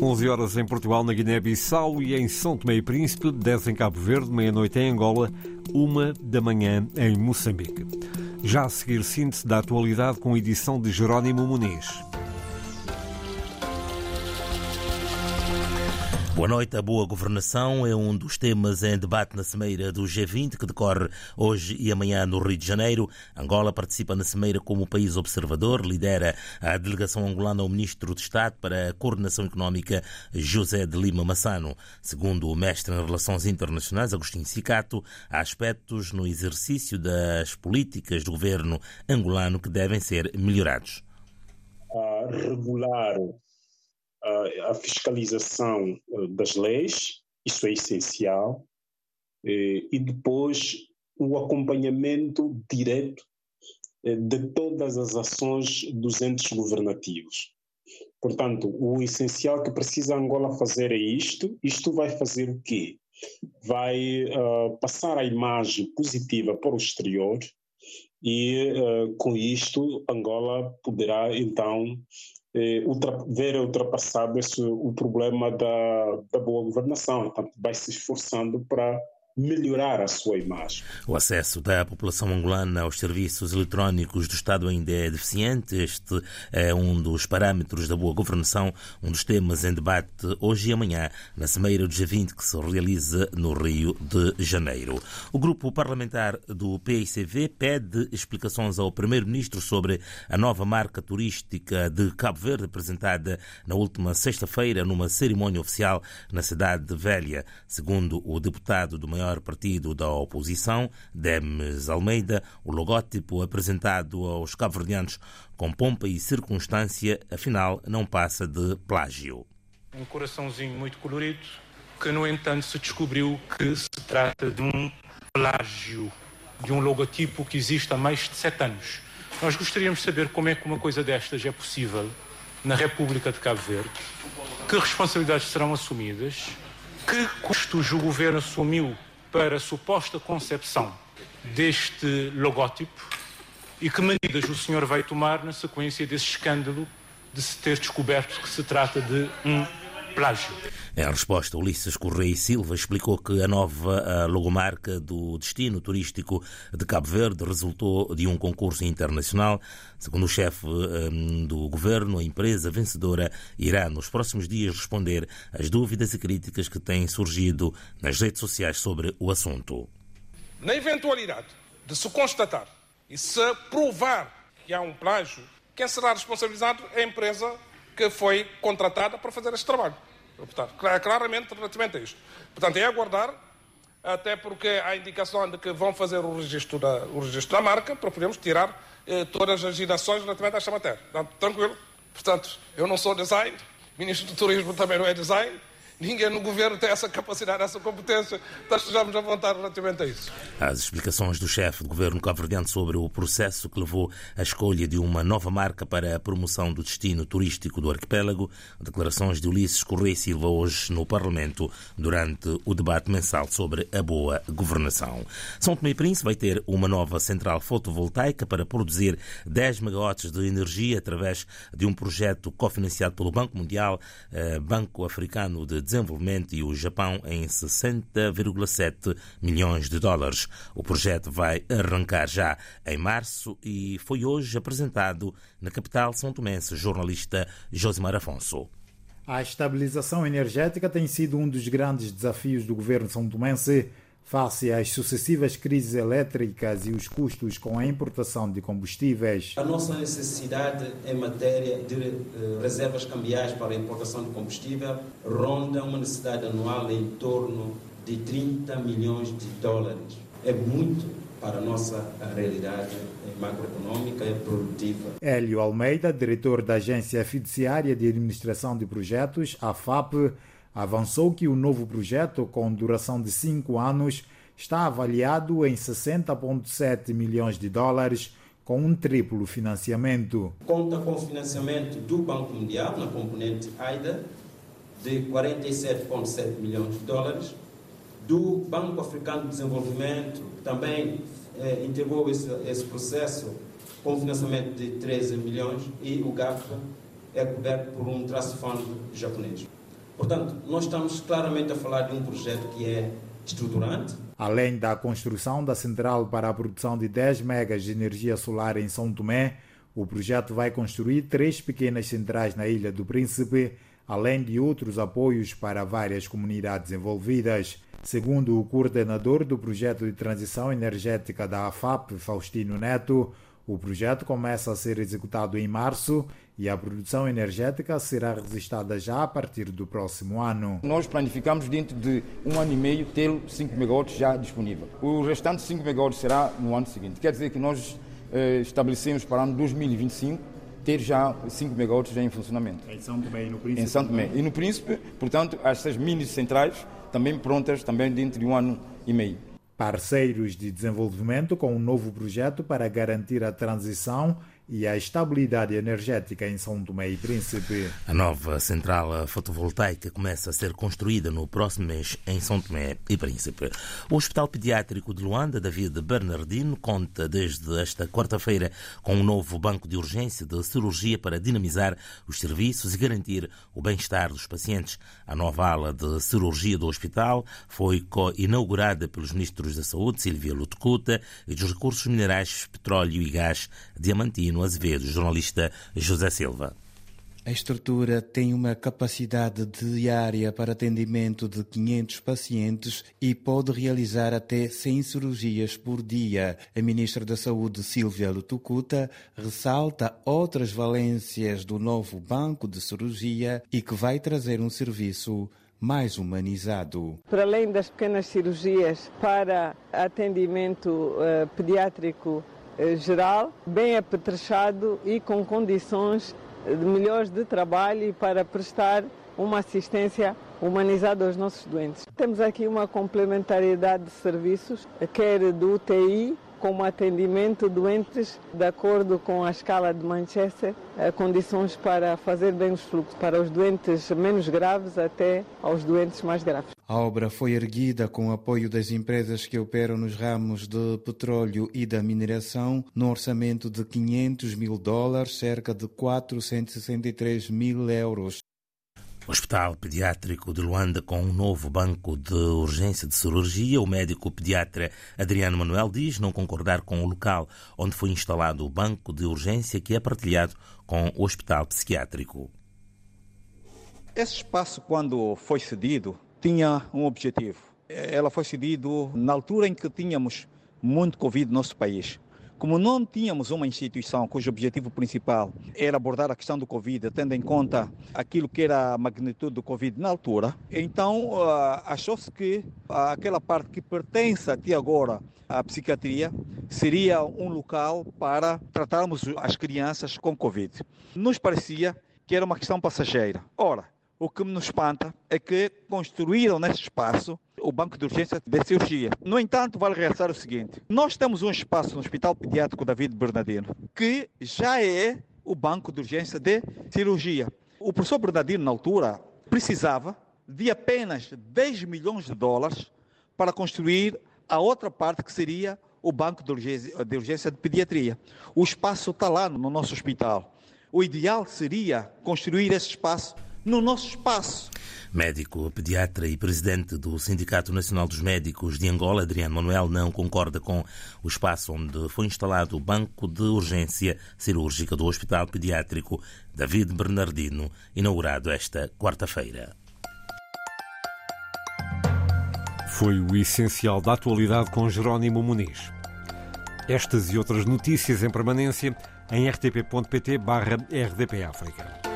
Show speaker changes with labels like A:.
A: 11 horas em Portugal, na Guiné-Bissau e em São Tomé e Príncipe, 10 em Cabo Verde, meia-noite em Angola, 1 da manhã em Moçambique. Já a seguir, síntese da atualidade com edição de Jerónimo Muniz.
B: Boa noite. A boa governação é um dos temas em debate na Cimeira do G20, que decorre hoje e amanhã no Rio de Janeiro. Angola participa na Cimeira como país observador, lidera a delegação angolana ao Ministro de Estado para a Coordenação Económica, José de Lima Massano. Segundo o mestre em Relações Internacionais, Agostinho Sicato, há aspectos no exercício das políticas do governo angolano que devem ser melhorados.
C: A regular a fiscalização eh, das leis, isso é essencial, eh, e depois o acompanhamento direto eh, de todas as ações dos entes governativos. Portanto, o essencial que precisa Angola fazer é isto. Isto vai fazer o quê? Vai uh, passar a imagem positiva para o exterior e, uh, com isto, Angola poderá então eh, ultra, ver ultrapassado esse, o problema da, da boa governação. Então, vai se esforçando para melhorar a sua imagem.
B: O acesso da população angolana aos serviços eletrónicos do Estado ainda é deficiente. Este é um dos parâmetros da boa governação, um dos temas em debate hoje e amanhã na Cimeira do G20 que se realiza no Rio de Janeiro. O grupo parlamentar do PICV pede explicações ao Primeiro-Ministro sobre a nova marca turística de Cabo Verde apresentada na última sexta-feira numa cerimónia oficial na cidade de Velha. Segundo o deputado do maior maior partido da oposição, Demes Almeida, o logótipo apresentado aos cabo-verdianos com pompa e circunstância, afinal, não passa de plágio.
D: Um coraçãozinho muito colorido, que no entanto se descobriu que se trata de um plágio de um logotipo que existe há mais de sete anos. Nós gostaríamos de saber como é que uma coisa destas é possível na República de Cabo Verde, que responsabilidades serão assumidas, que custos o governo assumiu para a suposta concepção deste logótipo e que medidas o senhor vai tomar na sequência desse escândalo de se ter descoberto que se trata de um plágio.
B: Em resposta, Ulisses Correia e Silva explicou que a nova logomarca do destino turístico de Cabo Verde resultou de um concurso internacional. Segundo o chefe um, do governo, a empresa vencedora irá nos próximos dias responder às dúvidas e críticas que têm surgido nas redes sociais sobre o assunto.
E: Na eventualidade de se constatar e se provar que há um plágio, quem será responsabilizado é a empresa que foi contratada para fazer este trabalho. Portanto, claramente relativamente a isto. Portanto, é aguardar, até porque há indicação de que vão fazer o registro da, o registro da marca para podermos tirar eh, todas as girações relativamente a esta matéria. Portanto, tranquilo. Portanto, eu não sou design, ministro do Turismo também não é design, Ninguém no governo tem essa capacidade, essa competência. Nós estejamos à vontade relativamente a isso.
B: As explicações do chefe do governo cabo-verdiano sobre o processo que levou à escolha de uma nova marca para a promoção do destino turístico do arquipélago. Declarações de Ulisses Correia Silva hoje no Parlamento durante o debate mensal sobre a boa governação. São Tomé e Príncipe vai ter uma nova central fotovoltaica para produzir 10 megawatts de energia através de um projeto cofinanciado pelo Banco Mundial, eh, Banco Africano de Desenvolvimento e o Japão em 60,7 milhões de dólares. O projeto vai arrancar já em março e foi hoje apresentado na capital são tomense, jornalista Josimar Afonso.
F: A estabilização energética tem sido um dos grandes desafios do governo são tomense face às sucessivas crises elétricas e os custos com a importação de combustíveis.
G: A nossa necessidade em matéria de uh, reservas cambiais para a importação de combustível ronda uma necessidade anual em torno de 30 milhões de dólares. É muito para a nossa realidade macroeconômica e produtiva.
F: Hélio Almeida, diretor da Agência Fiduciária de Administração de Projetos, AFAP, avançou que o novo projeto, com duração de cinco anos, está avaliado em 60,7 milhões de dólares, com um triplo financiamento.
G: Conta com financiamento do Banco Mundial, na componente AIDA, de 47,7 milhões de dólares, do Banco Africano de Desenvolvimento, que também eh, integrou esse, esse processo com financiamento de 13 milhões, e o GAFA é coberto por um trust fund japonês. Portanto, nós estamos claramente a falar de um projeto que é estruturante.
F: Além da construção da central para a produção de 10 megas de energia solar em São Tomé, o projeto vai construir três pequenas centrais na Ilha do Príncipe, além de outros apoios para várias comunidades envolvidas. Segundo o coordenador do projeto de transição energética da AFAP, Faustino Neto, o projeto começa a ser executado em março e a produção energética será registrada já a partir do próximo ano.
H: Nós planificamos dentro de um ano e meio ter 5 megawatts já disponível. O restante 5 megawatts será no ano seguinte. Quer dizer que nós eh, estabelecemos para o ano 2025 ter já 5 megawatts já em funcionamento.
F: Em São Tomé e no Príncipe?
H: Em São Tomé e no Príncipe, portanto, essas mini centrais também prontas também dentro de um ano e meio.
F: Parceiros de desenvolvimento com um novo projeto para garantir a transição e a estabilidade energética em São Tomé e Príncipe.
B: A nova central fotovoltaica começa a ser construída no próximo mês em São Tomé e Príncipe. O Hospital Pediátrico de Luanda, David Bernardino, conta desde esta quarta-feira com um novo banco de urgência de cirurgia para dinamizar os serviços e garantir o bem-estar dos pacientes. A nova ala de cirurgia do hospital foi inaugurada pelos ministros da Saúde, Silvia Lutecuta, e dos Recursos Minerais, Petróleo e Gás, Diamantino Azevedo, jornalista José Silva.
I: A estrutura tem uma capacidade diária para atendimento de 500 pacientes e pode realizar até 100 cirurgias por dia. A ministra da Saúde, Silvia Lutucuta, ressalta outras valências do novo banco de cirurgia e que vai trazer um serviço mais humanizado.
J: Para além das pequenas cirurgias para atendimento uh, pediátrico geral, bem apetrechado e com condições melhores de trabalho e para prestar uma assistência humanizada aos nossos doentes. Temos aqui uma complementariedade de serviços, quer do UTI, como atendimento doentes de acordo com a escala de Manchester, eh, condições para fazer bem os fluxos, para os doentes menos graves até aos doentes mais graves.
I: A obra foi erguida com o apoio das empresas que operam nos ramos de petróleo e da mineração, no orçamento de 500 mil dólares, cerca de 463 mil euros.
B: O Hospital Pediátrico de Luanda, com um novo banco de urgência de cirurgia, o médico pediatra Adriano Manuel diz não concordar com o local onde foi instalado o banco de urgência que é partilhado com o Hospital Psiquiátrico.
K: Esse espaço, quando foi cedido, tinha um objetivo. Ela foi cedido na altura em que tínhamos muito Covid no nosso país. Como não tínhamos uma instituição cujo objetivo principal era abordar a questão do Covid, tendo em conta aquilo que era a magnitude do Covid na altura, então uh, achou-se que aquela parte que pertence até agora à psiquiatria seria um local para tratarmos as crianças com Covid. Nos parecia que era uma questão passageira. Ora, o que me espanta é que construíram nesse espaço o banco de urgência de cirurgia. No entanto, vale realçar o seguinte: nós temos um espaço no Hospital Pediátrico David Bernardino que já é o banco de urgência de cirurgia. O professor Bernardino, na altura, precisava de apenas 10 milhões de dólares para construir a outra parte que seria o banco de urgência de, urgência de pediatria. O espaço está lá no nosso hospital. O ideal seria construir esse espaço no nosso espaço.
B: Médico, pediatra e presidente do Sindicato Nacional dos Médicos de Angola, Adriano Manuel, não concorda com o espaço onde foi instalado o Banco de Urgência Cirúrgica do Hospital Pediátrico David Bernardino, inaugurado esta quarta-feira.
A: Foi o essencial da atualidade com Jerónimo Muniz. Estas e outras notícias em permanência em rtp.pt/rdpafrica.